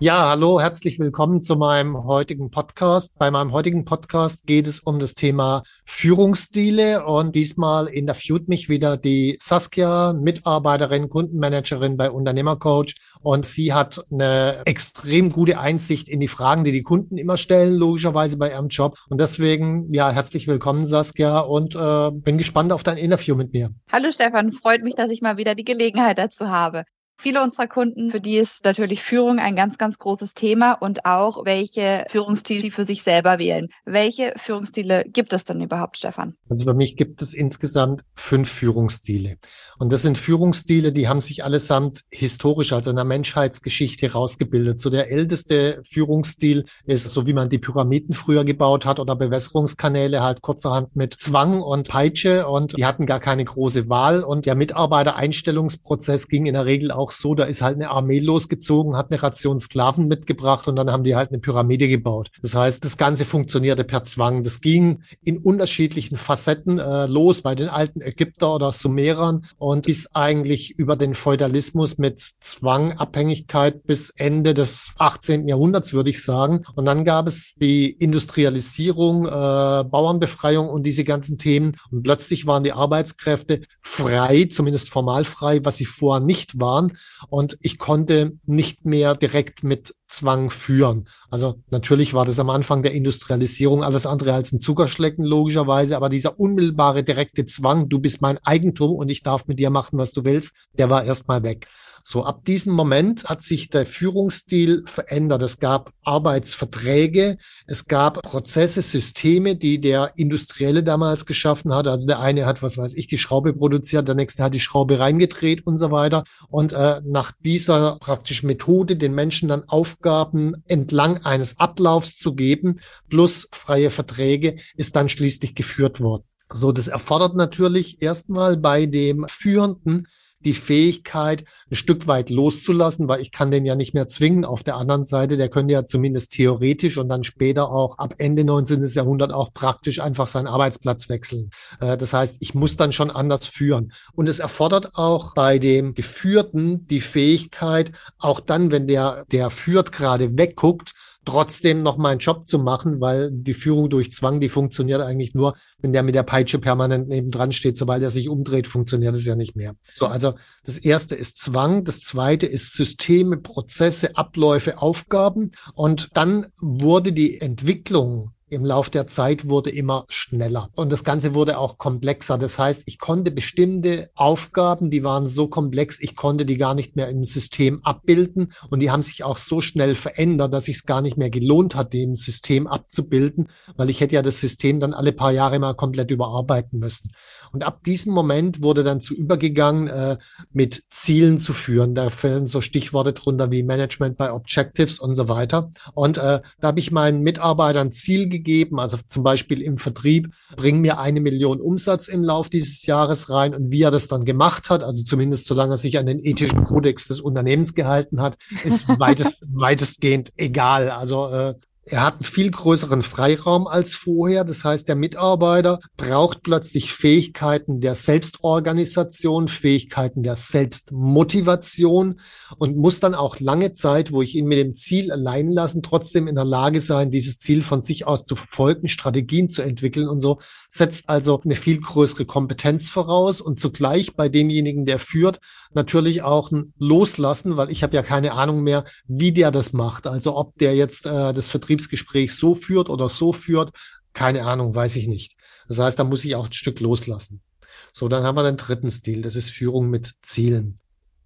Ja, hallo, herzlich willkommen zu meinem heutigen Podcast. Bei meinem heutigen Podcast geht es um das Thema Führungsstile und diesmal interviewt mich wieder die Saskia, Mitarbeiterin, Kundenmanagerin bei Unternehmercoach und sie hat eine extrem gute Einsicht in die Fragen, die die Kunden immer stellen, logischerweise bei ihrem Job. Und deswegen, ja, herzlich willkommen, Saskia, und äh, bin gespannt auf dein Interview mit mir. Hallo Stefan, freut mich, dass ich mal wieder die Gelegenheit dazu habe. Viele unserer Kunden, für die ist natürlich Führung ein ganz, ganz großes Thema und auch, welche Führungsstile sie für sich selber wählen. Welche Führungsstile gibt es denn überhaupt, Stefan? Also für mich gibt es insgesamt fünf Führungsstile. Und das sind Führungsstile, die haben sich allesamt historisch, also in der Menschheitsgeschichte rausgebildet. So der älteste Führungsstil ist, so wie man die Pyramiden früher gebaut hat oder Bewässerungskanäle halt kurzerhand mit Zwang und Peitsche und die hatten gar keine große Wahl und der Mitarbeitereinstellungsprozess ging in der Regel auch auch so, da ist halt eine Armee losgezogen, hat eine Ration Sklaven mitgebracht und dann haben die halt eine Pyramide gebaut. Das heißt, das Ganze funktionierte per Zwang. Das ging in unterschiedlichen Facetten äh, los bei den alten Ägypter oder Sumerern und bis eigentlich über den Feudalismus mit Zwangabhängigkeit bis Ende des 18. Jahrhunderts, würde ich sagen. Und dann gab es die Industrialisierung, äh, Bauernbefreiung und diese ganzen Themen. Und plötzlich waren die Arbeitskräfte frei, zumindest formal frei, was sie vorher nicht waren und ich konnte nicht mehr direkt mit Zwang führen. Also natürlich war das am Anfang der Industrialisierung alles andere als ein Zuckerschlecken logischerweise, aber dieser unmittelbare direkte Zwang, du bist mein Eigentum und ich darf mit dir machen, was du willst, der war erstmal weg. So ab diesem Moment hat sich der Führungsstil verändert. Es gab Arbeitsverträge, es gab Prozesse, Systeme, die der Industrielle damals geschaffen hat. Also der eine hat, was weiß ich, die Schraube produziert, der nächste hat die Schraube reingedreht und so weiter. Und äh, nach dieser praktischen Methode den Menschen dann Aufgaben entlang eines Ablaufs zu geben, plus freie Verträge, ist dann schließlich geführt worden. So, das erfordert natürlich erstmal bei dem Führenden die Fähigkeit, ein Stück weit loszulassen, weil ich kann den ja nicht mehr zwingen. Auf der anderen Seite, der könnte ja zumindest theoretisch und dann später auch ab Ende 19. Jahrhundert auch praktisch einfach seinen Arbeitsplatz wechseln. Äh, das heißt, ich muss dann schon anders führen. Und es erfordert auch bei dem Geführten die Fähigkeit, auch dann, wenn der, der führt, gerade wegguckt, trotzdem noch meinen Job zu machen, weil die Führung durch Zwang, die funktioniert eigentlich nur, wenn der mit der Peitsche permanent nebendran steht. Sobald er sich umdreht, funktioniert es ja nicht mehr. So, also das erste ist Zwang, das zweite ist Systeme, Prozesse, Abläufe, Aufgaben. Und dann wurde die Entwicklung im Lauf der Zeit wurde immer schneller und das Ganze wurde auch komplexer. Das heißt, ich konnte bestimmte Aufgaben, die waren so komplex, ich konnte die gar nicht mehr im System abbilden und die haben sich auch so schnell verändert, dass es gar nicht mehr gelohnt hat, den System abzubilden, weil ich hätte ja das System dann alle paar Jahre mal komplett überarbeiten müssen. Und ab diesem Moment wurde dann zu übergegangen, äh, mit Zielen zu führen. Da fällen so Stichworte drunter wie Management by Objectives und so weiter. Und äh, da habe ich meinen Mitarbeitern Ziel gegeben, also zum Beispiel im Vertrieb, bring mir eine Million Umsatz im Lauf dieses Jahres rein. Und wie er das dann gemacht hat, also zumindest solange er sich an den ethischen Kodex des Unternehmens gehalten hat, ist weitest, weitestgehend egal. Also äh, Er hat einen viel größeren Freiraum als vorher. Das heißt, der Mitarbeiter braucht plötzlich Fähigkeiten der Selbstorganisation, Fähigkeiten der Selbstmotivation und muss dann auch lange Zeit, wo ich ihn mit dem Ziel allein lassen, trotzdem in der Lage sein, dieses Ziel von sich aus zu verfolgen, Strategien zu entwickeln und so, setzt also eine viel größere Kompetenz voraus und zugleich bei demjenigen, der führt, natürlich auch ein Loslassen, weil ich habe ja keine Ahnung mehr, wie der das macht. Also ob der jetzt äh, das Vertriebsgespräch so führt oder so führt, keine Ahnung, weiß ich nicht. Das heißt, da muss ich auch ein Stück loslassen. So, dann haben wir den dritten Stil, das ist Führung mit Zielen.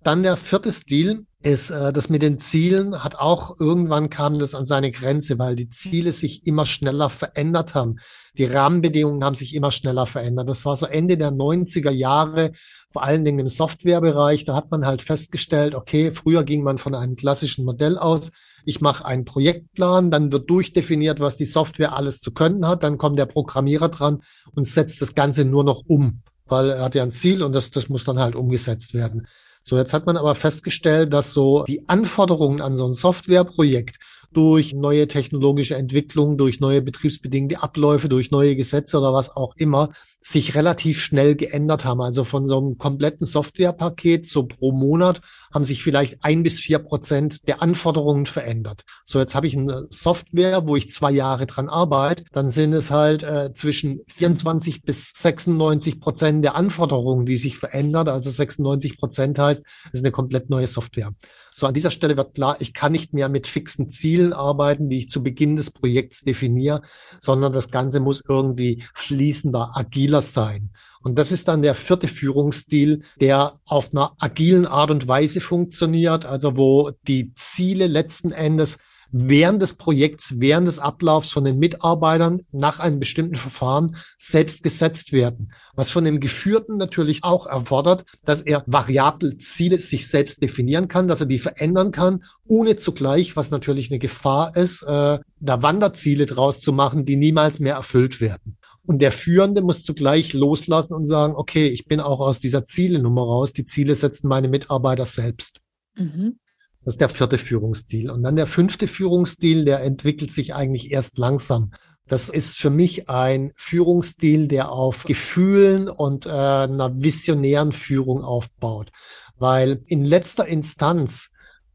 Dann der vierte Stil ist, äh, das mit den Zielen hat auch irgendwann kam das an seine Grenze, weil die Ziele sich immer schneller verändert haben. Die Rahmenbedingungen haben sich immer schneller verändert. Das war so Ende der 90er Jahre, vor allen Dingen im Softwarebereich. Da hat man halt festgestellt, okay, früher ging man von einem klassischen Modell aus. Ich mache einen Projektplan, dann wird durchdefiniert, was die Software alles zu können hat. Dann kommt der Programmierer dran und setzt das Ganze nur noch um, weil er hat ja ein Ziel und das, das muss dann halt umgesetzt werden. So, jetzt hat man aber festgestellt, dass so die Anforderungen an so ein Softwareprojekt durch neue technologische Entwicklungen, durch neue betriebsbedingte Abläufe, durch neue Gesetze oder was auch immer, sich relativ schnell geändert haben. Also von so einem kompletten Softwarepaket so pro Monat haben sich vielleicht ein bis vier Prozent der Anforderungen verändert. So, jetzt habe ich eine Software, wo ich zwei Jahre dran arbeite, dann sind es halt äh, zwischen 24 bis 96 Prozent der Anforderungen, die sich verändert. Also 96 Prozent heißt, es ist eine komplett neue Software. So, an dieser Stelle wird klar, ich kann nicht mehr mit fixen Zielen arbeiten, die ich zu Beginn des Projekts definiere, sondern das Ganze muss irgendwie fließender, agiler sein. Und das ist dann der vierte Führungsstil, der auf einer agilen Art und Weise funktioniert, also wo die Ziele letzten Endes während des Projekts, während des Ablaufs von den Mitarbeitern nach einem bestimmten Verfahren selbst gesetzt werden. Was von dem Geführten natürlich auch erfordert, dass er variable Ziele sich selbst definieren kann, dass er die verändern kann, ohne zugleich, was natürlich eine Gefahr ist, äh, da Wanderziele draus zu machen, die niemals mehr erfüllt werden. Und der Führende muss zugleich loslassen und sagen, okay, ich bin auch aus dieser Zielenummer raus. Die Ziele setzen meine Mitarbeiter selbst. Mhm. Das ist der vierte Führungsstil. Und dann der fünfte Führungsstil, der entwickelt sich eigentlich erst langsam. Das ist für mich ein Führungsstil, der auf Gefühlen und äh, einer visionären Führung aufbaut. Weil in letzter Instanz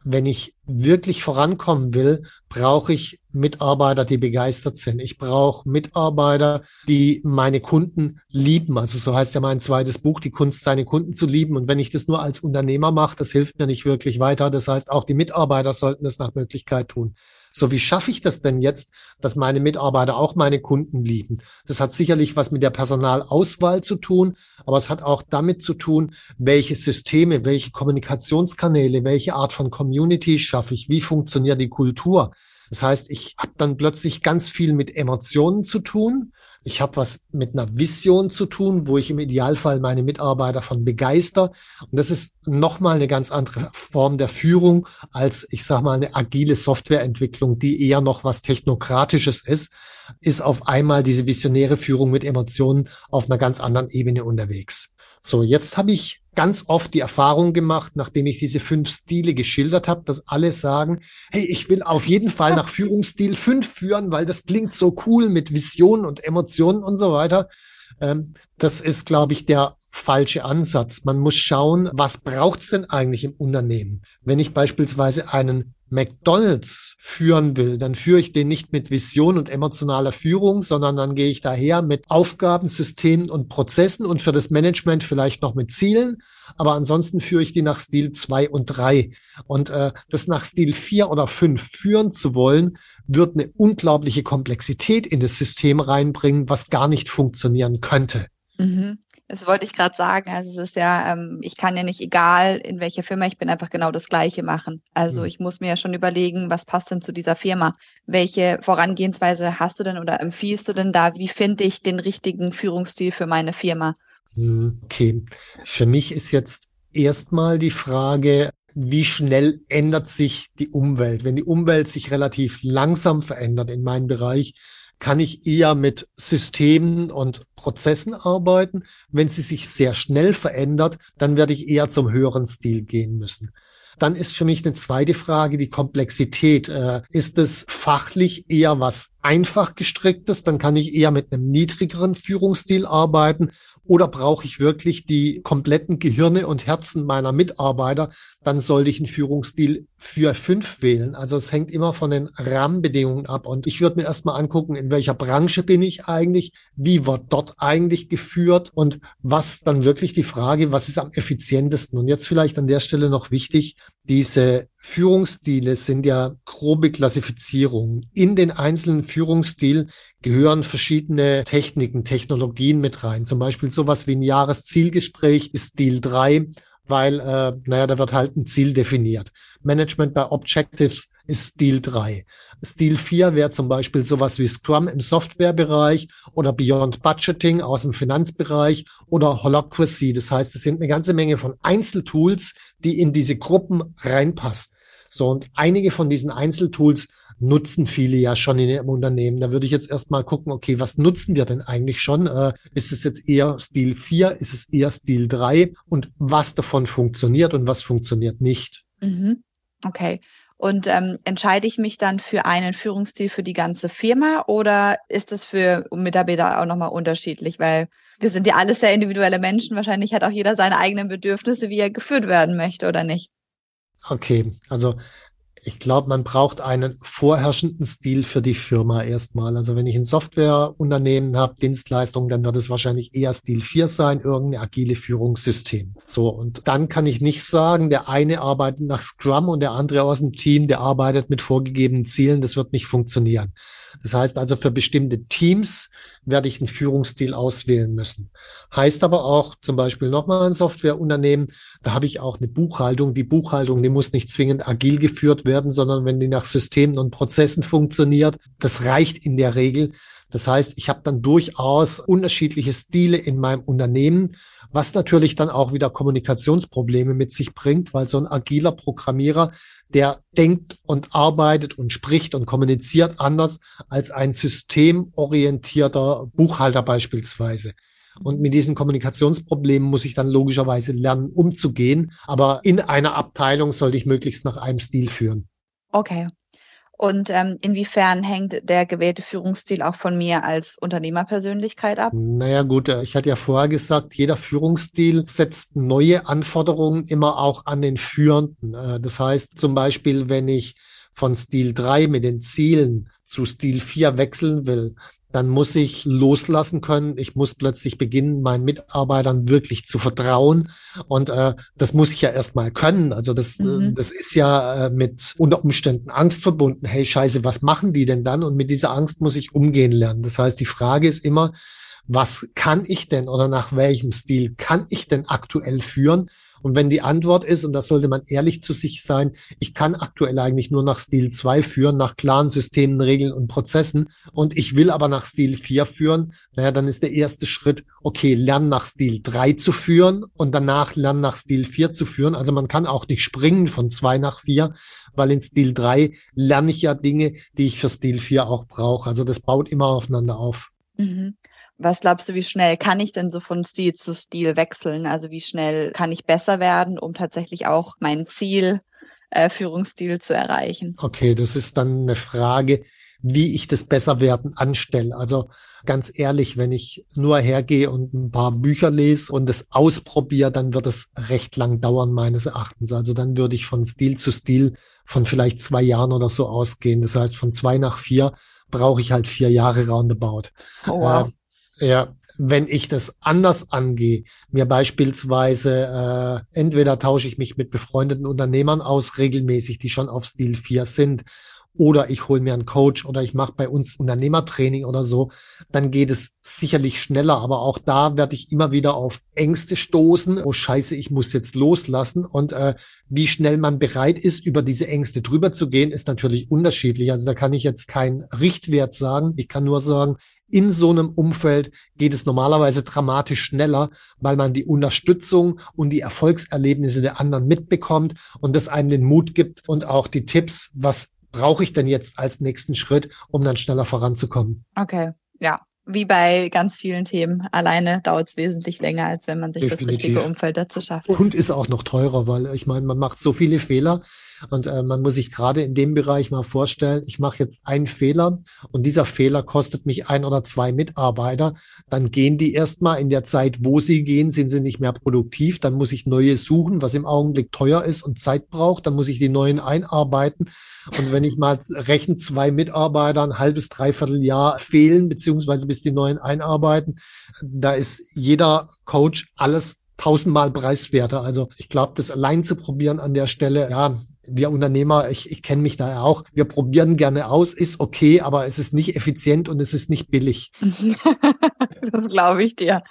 wenn ich wirklich vorankommen will, brauche ich Mitarbeiter, die begeistert sind. Ich brauche Mitarbeiter, die meine Kunden lieben. Also so heißt ja mein zweites Buch, die Kunst, seine Kunden zu lieben. Und wenn ich das nur als Unternehmer mache, das hilft mir nicht wirklich weiter. Das heißt, auch die Mitarbeiter sollten es nach Möglichkeit tun. So, wie schaffe ich das denn jetzt, dass meine Mitarbeiter auch meine Kunden lieben? Das hat sicherlich was mit der Personalauswahl zu tun, aber es hat auch damit zu tun, welche Systeme, welche Kommunikationskanäle, welche Art von Community schaffe ich, wie funktioniert die Kultur. Das heißt, ich habe dann plötzlich ganz viel mit Emotionen zu tun. Ich habe was mit einer Vision zu tun, wo ich im Idealfall meine Mitarbeiter von begeister. Und das ist nochmal eine ganz andere Form der Führung als, ich sage mal, eine agile Softwareentwicklung, die eher noch was Technokratisches ist, ist auf einmal diese visionäre Führung mit Emotionen auf einer ganz anderen Ebene unterwegs. So, jetzt habe ich ganz oft die Erfahrung gemacht, nachdem ich diese fünf Stile geschildert habe, dass alle sagen, hey, ich will auf jeden Fall nach Führungsstil fünf führen, weil das klingt so cool mit Visionen und Emotionen und so weiter. Ähm, das ist, glaube ich, der falsche Ansatz. Man muss schauen, was braucht's denn eigentlich im Unternehmen? Wenn ich beispielsweise einen McDonald's führen will, dann führe ich den nicht mit Vision und emotionaler Führung, sondern dann gehe ich daher mit Aufgaben, Systemen und Prozessen und für das Management vielleicht noch mit Zielen. Aber ansonsten führe ich die nach Stil zwei und drei. Und äh, das nach Stil vier oder fünf führen zu wollen, wird eine unglaubliche Komplexität in das System reinbringen, was gar nicht funktionieren könnte. Mhm. Das wollte ich gerade sagen. Also es ist ja, ähm, ich kann ja nicht, egal in welcher Firma ich bin, einfach genau das Gleiche machen. Also mhm. ich muss mir ja schon überlegen, was passt denn zu dieser Firma? Welche Vorangehensweise hast du denn oder empfiehlst du denn da? Wie finde ich den richtigen Führungsstil für meine Firma? Mhm, okay. Für mich ist jetzt erstmal die Frage, wie schnell ändert sich die Umwelt? Wenn die Umwelt sich relativ langsam verändert in meinem Bereich, kann ich eher mit Systemen und Prozessen arbeiten. Wenn sie sich sehr schnell verändert, dann werde ich eher zum höheren Stil gehen müssen. Dann ist für mich eine zweite Frage die Komplexität. Äh, ist es fachlich eher was einfach gestricktes? Dann kann ich eher mit einem niedrigeren Führungsstil arbeiten. Oder brauche ich wirklich die kompletten Gehirne und Herzen meiner Mitarbeiter? Dann sollte ich einen Führungsstil für fünf wählen. Also es hängt immer von den Rahmenbedingungen ab. Und ich würde mir erstmal angucken, in welcher Branche bin ich eigentlich? Wie wird dort eigentlich geführt? Und was dann wirklich die Frage, was ist am effizientesten? Und jetzt vielleicht an der Stelle noch wichtig, diese Führungsstile sind ja grobe Klassifizierungen. In den einzelnen Führungsstil gehören verschiedene Techniken, Technologien mit rein. Zum Beispiel sowas wie ein Jahreszielgespräch ist Stil 3, weil, äh, naja, da wird halt ein Ziel definiert. Management by Objectives ist Stil 3. Stil 4 wäre zum Beispiel sowas wie Scrum im Softwarebereich oder Beyond Budgeting aus dem Finanzbereich oder Holacracy. Das heißt, es sind eine ganze Menge von Einzeltools, die in diese Gruppen reinpassen. So, und einige von diesen Einzeltools nutzen viele ja schon in ihrem Unternehmen. Da würde ich jetzt erstmal gucken, okay, was nutzen wir denn eigentlich schon? Äh, ist es jetzt eher Stil 4? Ist es eher Stil 3? Und was davon funktioniert und was funktioniert nicht? Mhm. Okay. Und ähm, entscheide ich mich dann für einen Führungsstil für die ganze Firma oder ist das für Mitarbeiter auch nochmal unterschiedlich? Weil wir sind ja alles sehr individuelle Menschen. Wahrscheinlich hat auch jeder seine eigenen Bedürfnisse, wie er geführt werden möchte oder nicht. Okay, also ich glaube, man braucht einen vorherrschenden Stil für die Firma erstmal. Also wenn ich ein Softwareunternehmen habe, Dienstleistungen, dann wird es wahrscheinlich eher Stil 4 sein, irgendein agile Führungssystem. So, und dann kann ich nicht sagen, der eine arbeitet nach Scrum und der andere aus dem Team, der arbeitet mit vorgegebenen Zielen. Das wird nicht funktionieren. Das heißt also, für bestimmte Teams werde ich einen Führungsstil auswählen müssen. Heißt aber auch zum Beispiel nochmal ein Softwareunternehmen, da habe ich auch eine Buchhaltung. Die Buchhaltung, die muss nicht zwingend agil geführt werden, sondern wenn die nach Systemen und Prozessen funktioniert, das reicht in der Regel. Das heißt, ich habe dann durchaus unterschiedliche Stile in meinem Unternehmen, was natürlich dann auch wieder Kommunikationsprobleme mit sich bringt, weil so ein agiler Programmierer, der denkt und arbeitet und spricht und kommuniziert anders als ein systemorientierter Buchhalter beispielsweise. Und mit diesen Kommunikationsproblemen muss ich dann logischerweise lernen, umzugehen. Aber in einer Abteilung sollte ich möglichst nach einem Stil führen. Okay. Und ähm, inwiefern hängt der gewählte Führungsstil auch von mir als Unternehmerpersönlichkeit ab? Naja gut, äh, ich hatte ja vorher gesagt, jeder Führungsstil setzt neue Anforderungen immer auch an den Führenden. Äh, das heißt zum Beispiel, wenn ich von Stil 3 mit den Zielen zu Stil 4 wechseln will, dann muss ich loslassen können. Ich muss plötzlich beginnen, meinen Mitarbeitern wirklich zu vertrauen. Und äh, das muss ich ja erstmal können. Also das, äh, mhm. das ist ja äh, mit unter Umständen Angst verbunden. Hey, scheiße, was machen die denn dann? Und mit dieser Angst muss ich umgehen lernen. Das heißt, die Frage ist immer, was kann ich denn oder nach welchem Stil kann ich denn aktuell führen? Und wenn die Antwort ist, und da sollte man ehrlich zu sich sein, ich kann aktuell eigentlich nur nach Stil 2 führen, nach klaren Systemen, Regeln und Prozessen, und ich will aber nach Stil 4 führen, naja, dann ist der erste Schritt, okay, lern nach Stil 3 zu führen und danach lern nach Stil 4 zu führen. Also man kann auch nicht springen von 2 nach 4, weil in Stil 3 lerne ich ja Dinge, die ich für Stil 4 auch brauche. Also das baut immer aufeinander auf. Mhm. Was glaubst du, wie schnell kann ich denn so von Stil zu Stil wechseln? Also wie schnell kann ich besser werden, um tatsächlich auch mein Ziel, äh, Führungsstil zu erreichen? Okay, das ist dann eine Frage, wie ich das Besserwerden anstelle. Also ganz ehrlich, wenn ich nur hergehe und ein paar Bücher lese und es ausprobiere, dann wird es recht lang dauern, meines Erachtens. Also dann würde ich von Stil zu Stil von vielleicht zwei Jahren oder so ausgehen. Das heißt, von zwei nach vier brauche ich halt vier Jahre roundabout. Oh, wow. Äh, ja, wenn ich das anders angehe, mir beispielsweise äh, entweder tausche ich mich mit befreundeten Unternehmern aus, regelmäßig, die schon auf Stil 4 sind, oder ich hole mir einen Coach oder ich mache bei uns Unternehmertraining oder so, dann geht es sicherlich schneller. Aber auch da werde ich immer wieder auf Ängste stoßen. Oh scheiße, ich muss jetzt loslassen. Und äh, wie schnell man bereit ist, über diese Ängste drüber zu gehen, ist natürlich unterschiedlich. Also da kann ich jetzt keinen Richtwert sagen. Ich kann nur sagen, in so einem Umfeld geht es normalerweise dramatisch schneller, weil man die Unterstützung und die Erfolgserlebnisse der anderen mitbekommt und das einem den Mut gibt und auch die Tipps, was brauche ich denn jetzt als nächsten Schritt, um dann schneller voranzukommen? Okay, ja, wie bei ganz vielen Themen. Alleine dauert es wesentlich länger, als wenn man sich Definitiv. das richtige Umfeld dazu schafft. Und ist auch noch teurer, weil ich meine, man macht so viele Fehler und äh, man muss sich gerade in dem Bereich mal vorstellen, ich mache jetzt einen Fehler und dieser Fehler kostet mich ein oder zwei Mitarbeiter. Dann gehen die erstmal in der Zeit, wo sie gehen, sind sie nicht mehr produktiv. Dann muss ich neue suchen, was im Augenblick teuer ist und Zeit braucht. Dann muss ich die neuen einarbeiten. Und wenn ich mal rechne, zwei Mitarbeiter ein halbes, dreiviertel Jahr fehlen, beziehungsweise bis die neuen einarbeiten, da ist jeder Coach alles tausendmal preiswerter. Also ich glaube, das allein zu probieren an der Stelle, ja, wir Unternehmer, ich, ich kenne mich da ja auch, wir probieren gerne aus, ist okay, aber es ist nicht effizient und es ist nicht billig. das glaube ich dir.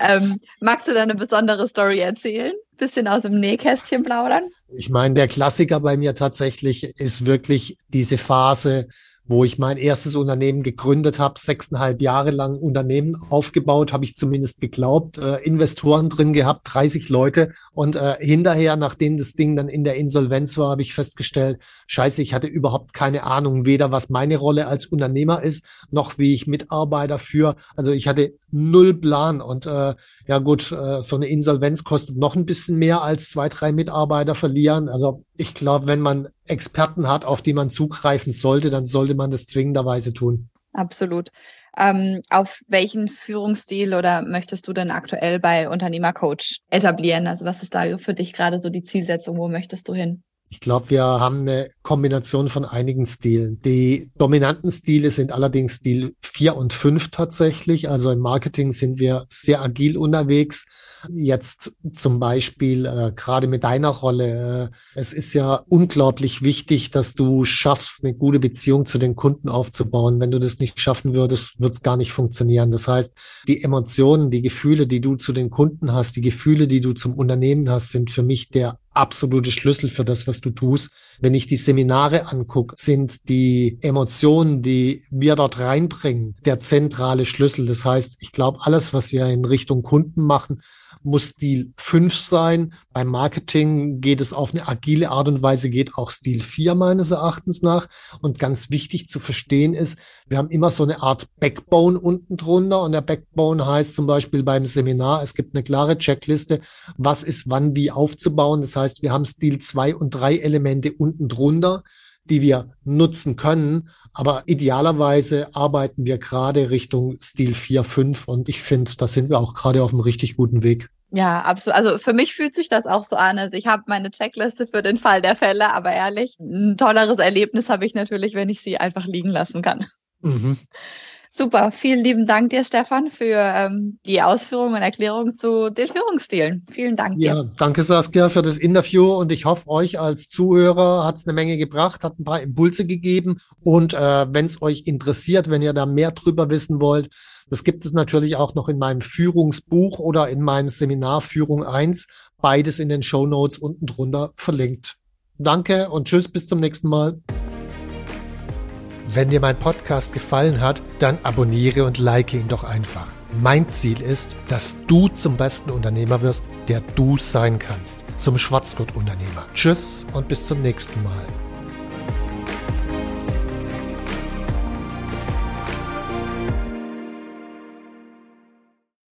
Ähm, magst du da eine besondere Story erzählen? Bisschen aus dem Nähkästchen plaudern? Ich meine, der Klassiker bei mir tatsächlich ist wirklich diese Phase, wo ich mein erstes Unternehmen gegründet habe, sechseinhalb Jahre lang Unternehmen aufgebaut, habe ich zumindest geglaubt, äh, Investoren drin gehabt, 30 Leute und äh, hinterher, nachdem das Ding dann in der Insolvenz war, habe ich festgestellt, scheiße, ich hatte überhaupt keine Ahnung, weder was meine Rolle als Unternehmer ist, noch wie ich Mitarbeiter führe. Also ich hatte null Plan und äh, ja gut, äh, so eine Insolvenz kostet noch ein bisschen mehr als zwei, drei Mitarbeiter verlieren. Also ich glaube, wenn man Experten hat, auf die man zugreifen sollte, dann sollte man das zwingenderweise tun. Absolut. Ähm, auf welchen Führungsstil oder möchtest du denn aktuell bei Unternehmercoach etablieren? Also was ist da für dich gerade so die Zielsetzung? Wo möchtest du hin? Ich glaube, wir haben eine Kombination von einigen Stilen. Die dominanten Stile sind allerdings Stil 4 und 5 tatsächlich. Also im Marketing sind wir sehr agil unterwegs. Jetzt zum Beispiel äh, gerade mit deiner Rolle. Äh, es ist ja unglaublich wichtig, dass du schaffst, eine gute Beziehung zu den Kunden aufzubauen. Wenn du das nicht schaffen würdest, wird es gar nicht funktionieren. Das heißt, die Emotionen, die Gefühle, die du zu den Kunden hast, die Gefühle, die du zum Unternehmen hast, sind für mich der absolute Schlüssel für das, was du tust. Wenn ich die Seminare angucke, sind die Emotionen, die wir dort reinbringen, der zentrale Schlüssel. Das heißt, ich glaube, alles, was wir in Richtung Kunden machen, muss Stil 5 sein. Beim Marketing geht es auf eine agile Art und Weise, geht auch Stil 4 meines Erachtens nach. Und ganz wichtig zu verstehen ist, wir haben immer so eine Art Backbone unten drunter. Und der Backbone heißt zum Beispiel beim Seminar, es gibt eine klare Checkliste, was ist wann wie aufzubauen. Das heißt, wir haben Stil 2 und 3 Elemente unten drunter die wir nutzen können. Aber idealerweise arbeiten wir gerade Richtung Stil 4, 5 und ich finde, da sind wir auch gerade auf einem richtig guten Weg. Ja, absolut. Also für mich fühlt sich das auch so an. Also ich habe meine Checkliste für den Fall der Fälle, aber ehrlich, ein tolleres Erlebnis habe ich natürlich, wenn ich sie einfach liegen lassen kann. Mhm. Super, vielen lieben Dank dir, Stefan, für ähm, die Ausführungen und Erklärungen zu den Führungsstilen. Vielen Dank dir. Ja, danke Saskia für das Interview und ich hoffe, euch als Zuhörer hat es eine Menge gebracht, hat ein paar Impulse gegeben und äh, wenn es euch interessiert, wenn ihr da mehr drüber wissen wollt, das gibt es natürlich auch noch in meinem Führungsbuch oder in meinem Seminar Führung 1, beides in den Show Notes unten drunter verlinkt. Danke und tschüss, bis zum nächsten Mal. Wenn dir mein Podcast gefallen hat, dann abonniere und like ihn doch einfach. Mein Ziel ist, dass du zum besten Unternehmer wirst, der du sein kannst. Zum Schwarzgurt-Unternehmer. Tschüss und bis zum nächsten Mal.